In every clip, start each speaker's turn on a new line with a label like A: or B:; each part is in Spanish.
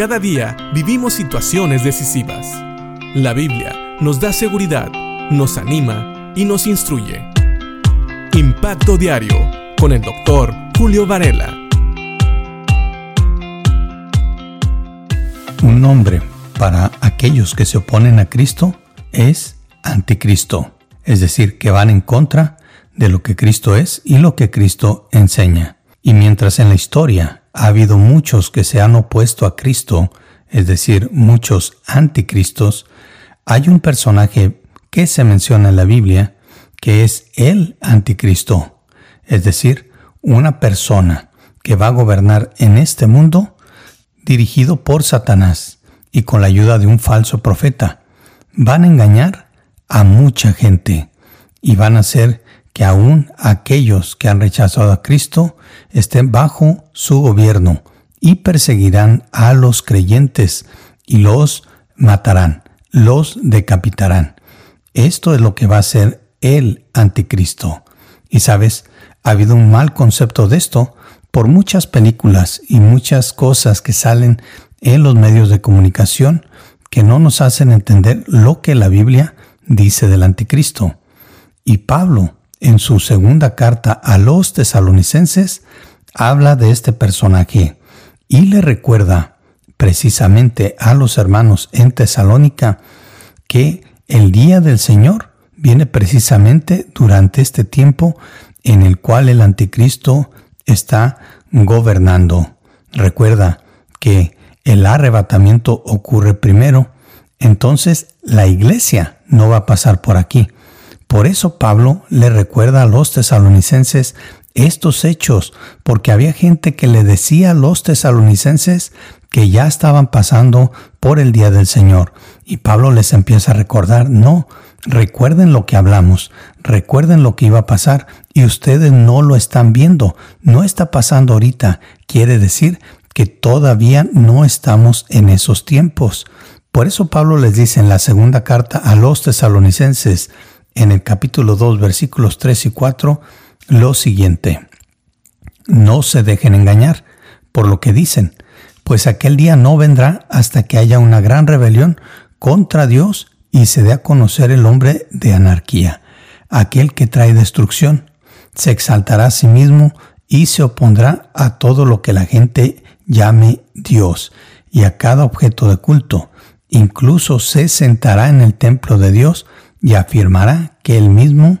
A: Cada día vivimos situaciones decisivas. La Biblia nos da seguridad, nos anima y nos instruye. Impacto Diario con el doctor Julio Varela.
B: Un nombre para aquellos que se oponen a Cristo es anticristo, es decir, que van en contra de lo que Cristo es y lo que Cristo enseña. Y mientras en la historia ha habido muchos que se han opuesto a Cristo, es decir, muchos anticristos, hay un personaje que se menciona en la Biblia que es el anticristo, es decir, una persona que va a gobernar en este mundo dirigido por Satanás y con la ayuda de un falso profeta. Van a engañar a mucha gente y van a hacer que aún aquellos que han rechazado a Cristo estén bajo su gobierno y perseguirán a los creyentes y los matarán, los decapitarán. Esto es lo que va a ser el anticristo. Y sabes, ha habido un mal concepto de esto por muchas películas y muchas cosas que salen en los medios de comunicación que no nos hacen entender lo que la Biblia dice del anticristo. Y Pablo, en su segunda carta a los tesalonicenses, habla de este personaje y le recuerda precisamente a los hermanos en Tesalónica que el día del Señor viene precisamente durante este tiempo en el cual el anticristo está gobernando. Recuerda que el arrebatamiento ocurre primero, entonces la iglesia no va a pasar por aquí. Por eso Pablo le recuerda a los tesalonicenses estos hechos, porque había gente que le decía a los tesalonicenses que ya estaban pasando por el día del Señor. Y Pablo les empieza a recordar, no, recuerden lo que hablamos, recuerden lo que iba a pasar y ustedes no lo están viendo, no está pasando ahorita. Quiere decir que todavía no estamos en esos tiempos. Por eso Pablo les dice en la segunda carta a los tesalonicenses, en el capítulo 2, versículos 3 y 4, lo siguiente. No se dejen engañar por lo que dicen, pues aquel día no vendrá hasta que haya una gran rebelión contra Dios y se dé a conocer el hombre de anarquía, aquel que trae destrucción. Se exaltará a sí mismo y se opondrá a todo lo que la gente llame Dios y a cada objeto de culto. Incluso se sentará en el templo de Dios y afirmará que él mismo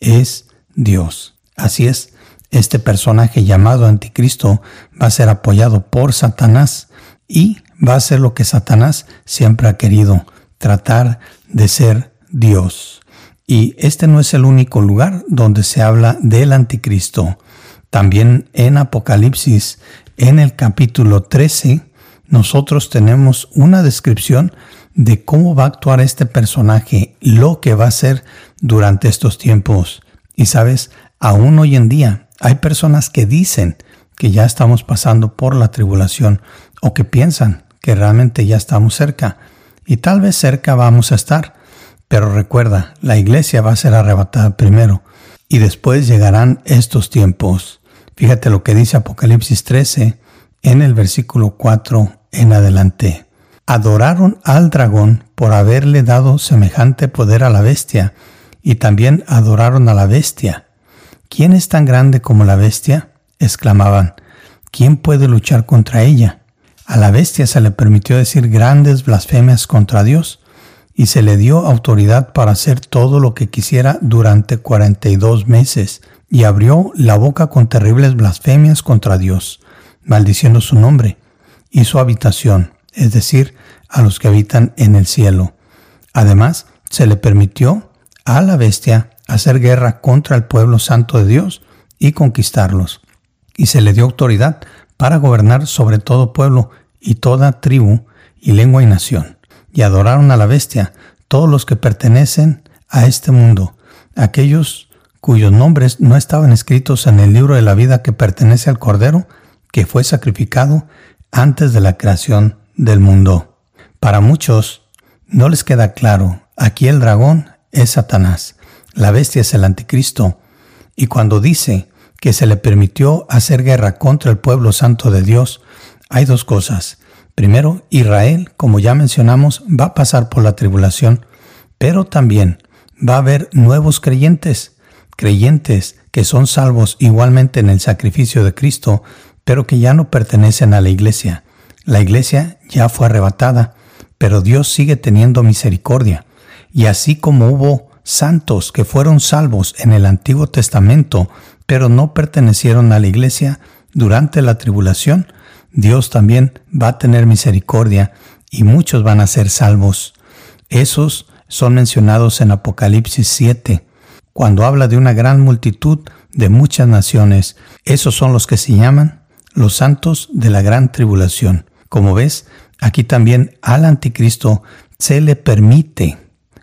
B: es Dios. Así es, este personaje llamado anticristo va a ser apoyado por Satanás y va a ser lo que Satanás siempre ha querido, tratar de ser Dios. Y este no es el único lugar donde se habla del anticristo. También en Apocalipsis, en el capítulo 13, nosotros tenemos una descripción de cómo va a actuar este personaje, lo que va a hacer durante estos tiempos. Y sabes, aún hoy en día hay personas que dicen que ya estamos pasando por la tribulación o que piensan que realmente ya estamos cerca. Y tal vez cerca vamos a estar. Pero recuerda, la iglesia va a ser arrebatada primero y después llegarán estos tiempos. Fíjate lo que dice Apocalipsis 13 en el versículo 4 en adelante adoraron al dragón por haberle dado semejante poder a la bestia, y también adoraron a la bestia. ¿Quién es tan grande como la bestia? exclamaban. ¿Quién puede luchar contra ella? A la bestia se le permitió decir grandes blasfemias contra Dios, y se le dio autoridad para hacer todo lo que quisiera durante cuarenta y dos meses, y abrió la boca con terribles blasfemias contra Dios, maldiciendo su nombre y su habitación es decir, a los que habitan en el cielo. Además, se le permitió a la bestia hacer guerra contra el pueblo santo de Dios y conquistarlos. Y se le dio autoridad para gobernar sobre todo pueblo y toda tribu y lengua y nación. Y adoraron a la bestia todos los que pertenecen a este mundo, aquellos cuyos nombres no estaban escritos en el libro de la vida que pertenece al Cordero, que fue sacrificado antes de la creación del mundo. Para muchos no les queda claro, aquí el dragón es Satanás, la bestia es el anticristo, y cuando dice que se le permitió hacer guerra contra el pueblo santo de Dios, hay dos cosas. Primero, Israel, como ya mencionamos, va a pasar por la tribulación, pero también va a haber nuevos creyentes, creyentes que son salvos igualmente en el sacrificio de Cristo, pero que ya no pertenecen a la iglesia. La iglesia ya fue arrebatada, pero Dios sigue teniendo misericordia. Y así como hubo santos que fueron salvos en el Antiguo Testamento, pero no pertenecieron a la iglesia durante la tribulación, Dios también va a tener misericordia y muchos van a ser salvos. Esos son mencionados en Apocalipsis 7, cuando habla de una gran multitud de muchas naciones. Esos son los que se llaman los santos de la gran tribulación. Como ves, aquí también al anticristo se le permite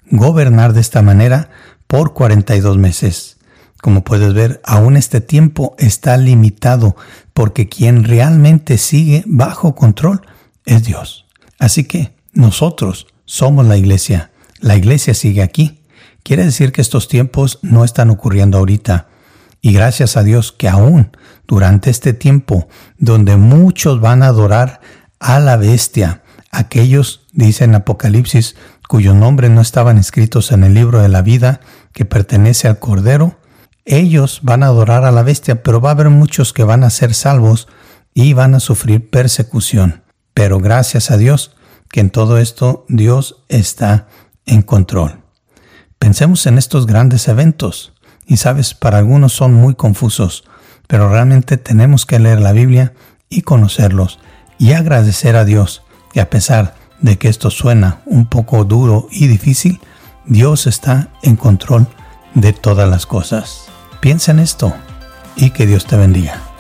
B: gobernar de esta manera por 42 meses. Como puedes ver, aún este tiempo está limitado porque quien realmente sigue bajo control es Dios. Así que nosotros somos la iglesia. La iglesia sigue aquí. Quiere decir que estos tiempos no están ocurriendo ahorita. Y gracias a Dios que aún durante este tiempo donde muchos van a adorar a la bestia, aquellos, dice en Apocalipsis, cuyo nombre no estaban escritos en el libro de la vida que pertenece al Cordero, ellos van a adorar a la bestia, pero va a haber muchos que van a ser salvos y van a sufrir persecución. Pero gracias a Dios que en todo esto Dios está en control. Pensemos en estos grandes eventos. Y sabes, para algunos son muy confusos, pero realmente tenemos que leer la Biblia y conocerlos y agradecer a Dios que a pesar de que esto suena un poco duro y difícil, Dios está en control de todas las cosas. Piensa en esto y que Dios te bendiga.